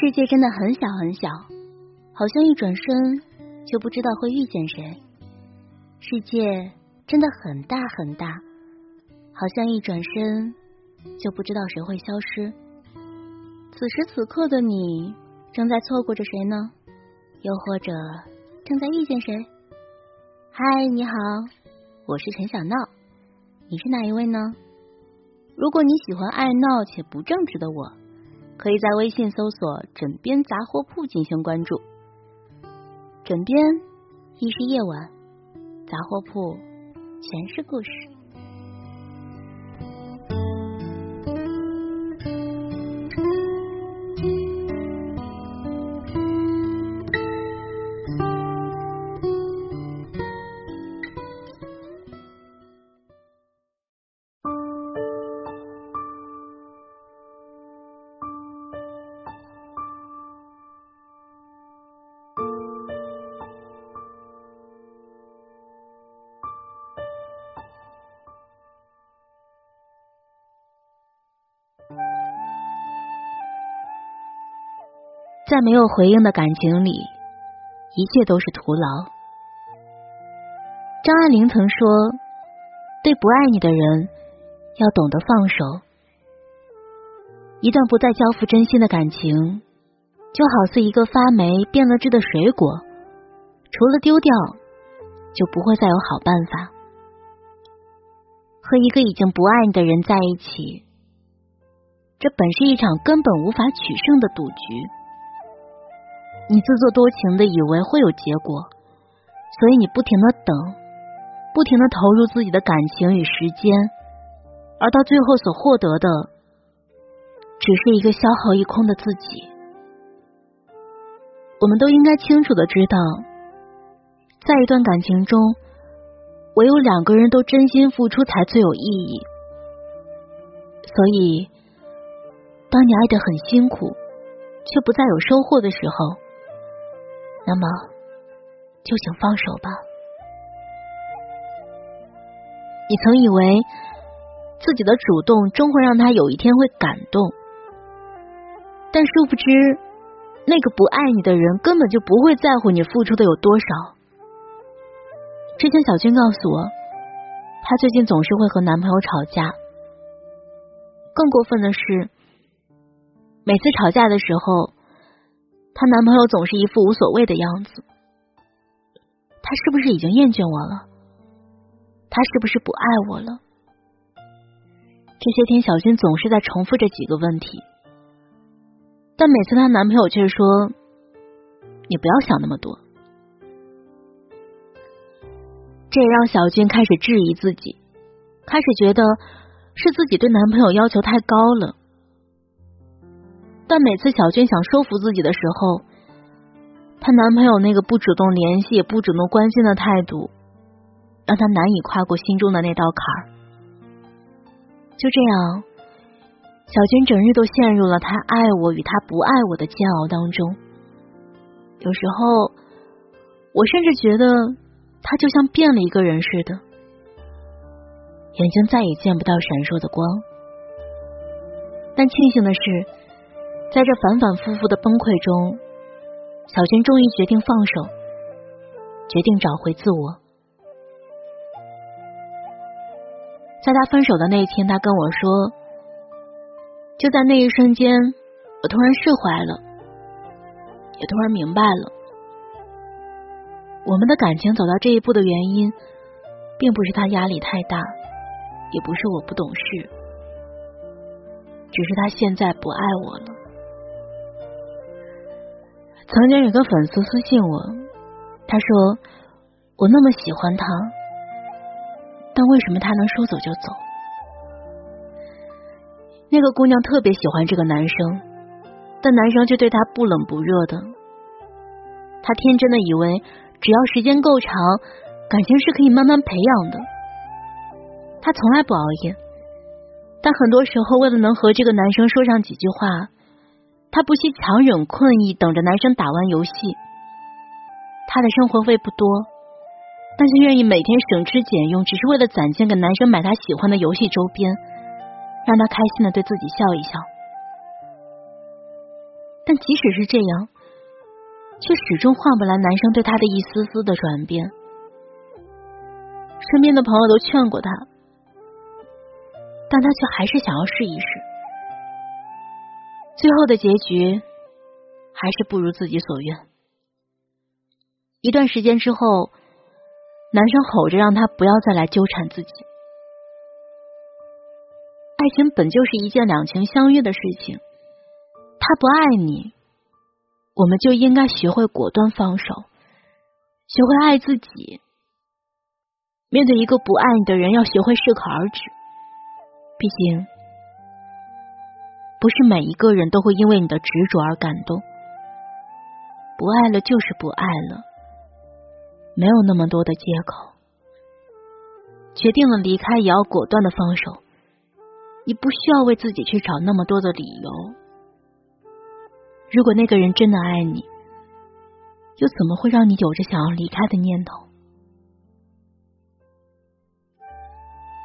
世界真的很小很小，好像一转身就不知道会遇见谁；世界真的很大很大，好像一转身就不知道谁会消失。此时此刻的你，正在错过着谁呢？又或者正在遇见谁？嗨，你好，我是陈小闹，你是哪一位呢？如果你喜欢爱闹且不正直的我。可以在微信搜索“枕边杂货铺”进行关注。枕边亦是夜晚，杂货铺全是故事。在没有回应的感情里，一切都是徒劳。张爱玲曾说：“对不爱你的人，要懂得放手。一段不再交付真心的感情，就好似一个发霉变了质的水果，除了丢掉，就不会再有好办法。和一个已经不爱你的人在一起，这本是一场根本无法取胜的赌局。”你自作多情的以为会有结果，所以你不停的等，不停的投入自己的感情与时间，而到最后所获得的，只是一个消耗一空的自己。我们都应该清楚的知道，在一段感情中，唯有两个人都真心付出才最有意义。所以，当你爱的很辛苦，却不再有收获的时候，那么，就请放手吧。你曾以为自己的主动终会让他有一天会感动，但殊不知，那个不爱你的人根本就不会在乎你付出的有多少。之前小军告诉我，她最近总是会和男朋友吵架，更过分的是，每次吵架的时候。她男朋友总是一副无所谓的样子，他是不是已经厌倦我了？他是不是不爱我了？这些天，小军总是在重复这几个问题，但每次她男朋友却说：“你不要想那么多。”这也让小军开始质疑自己，开始觉得是自己对男朋友要求太高了。但每次小娟想收服自己的时候，她男朋友那个不主动联系、也不主动关心的态度，让她难以跨过心中的那道坎儿。就这样，小娟整日都陷入了他爱我与他不爱我的煎熬当中。有时候，我甚至觉得他就像变了一个人似的，眼睛再也见不到闪烁的光。但庆幸的是。在这反反复复的崩溃中，小娟终于决定放手，决定找回自我。在他分手的那一天，他跟我说：“就在那一瞬间，我突然释怀了，也突然明白了，我们的感情走到这一步的原因，并不是他压力太大，也不是我不懂事，只是他现在不爱我了。”曾经有个粉丝私信我，他说：“我那么喜欢他，但为什么他能说走就走？”那个姑娘特别喜欢这个男生，但男生却对她不冷不热的。她天真的以为，只要时间够长，感情是可以慢慢培养的。她从来不熬夜，但很多时候为了能和这个男生说上几句话。她不惜强忍困意，等着男生打完游戏。她的生活费不多，但却愿意每天省吃俭用，只是为了攒钱给男生买他喜欢的游戏周边，让他开心的对自己笑一笑。但即使是这样，却始终换不来男生对她的一丝丝的转变。身边的朋友都劝过他，但他却还是想要试一试。最后的结局还是不如自己所愿。一段时间之后，男生吼着让他不要再来纠缠自己。爱情本就是一件两情相悦的事情，他不爱你，我们就应该学会果断放手，学会爱自己。面对一个不爱你的人，要学会适可而止。毕竟，不是每一个人都会因为你的执着而感动。不爱了就是不爱了，没有那么多的借口。决定了离开，也要果断的放手。你不需要为自己去找那么多的理由。如果那个人真的爱你，又怎么会让你有着想要离开的念头？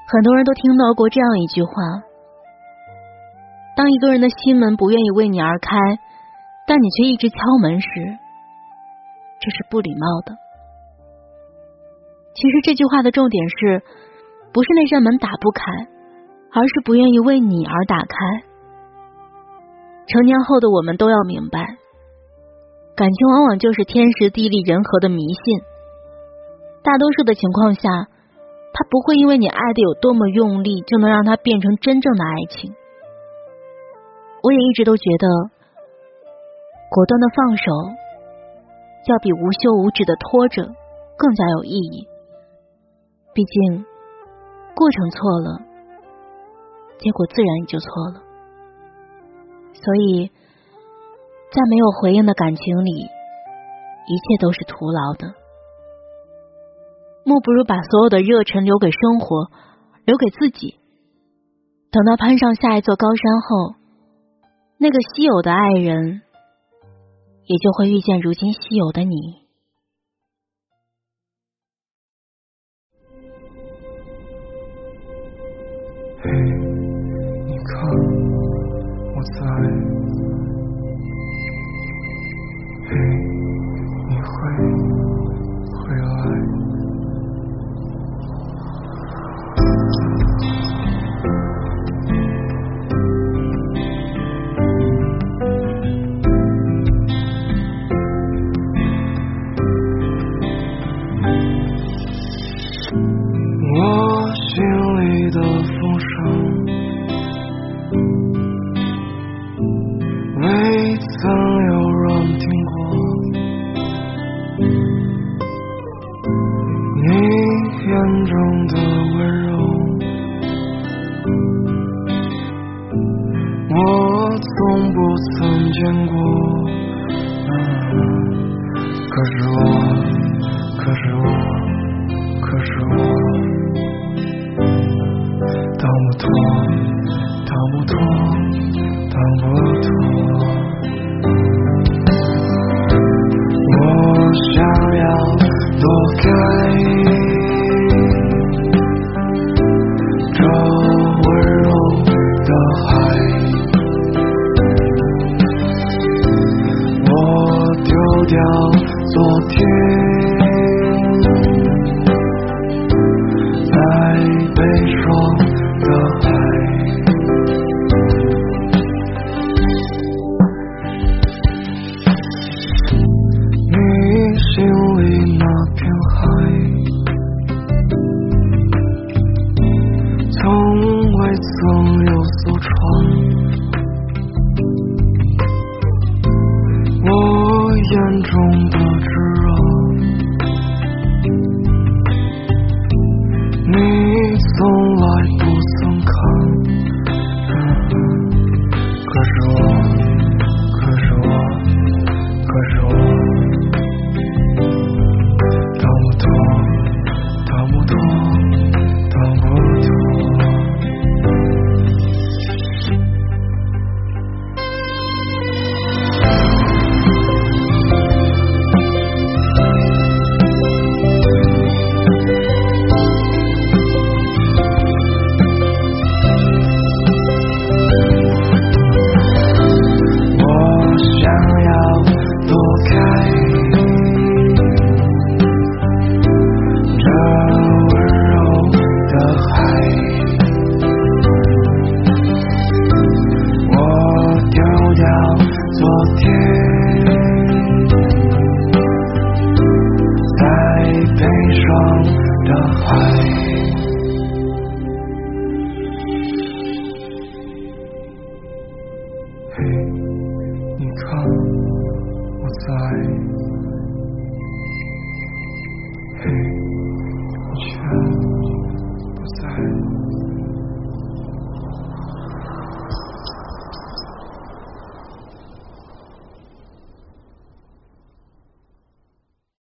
很多人都听到过这样一句话：当一个人的心门不愿意为你而开，但你却一直敲门时，这是不礼貌的。其实这句话的重点是，不是那扇门打不开，而是不愿意为你而打开。成年后的我们都要明白，感情往往就是天时地利人和的迷信，大多数的情况下。他不会因为你爱的有多么用力，就能让它变成真正的爱情。我也一直都觉得，果断的放手，要比无休无止的拖着更加有意义。毕竟，过程错了，结果自然也就错了。所以，在没有回应的感情里，一切都是徒劳的。莫不如把所有的热忱留给生活，留给自己。等到攀上下一座高山后，那个稀有的爱人，也就会遇见如今稀有的你。嘿，你看我在。心中的温柔我从不曾见过可是我可是我可是我逃不脱逃不脱逃不脱我想要躲开。掉昨天，在悲伤的爱，你心里那片海，从未走。他不在。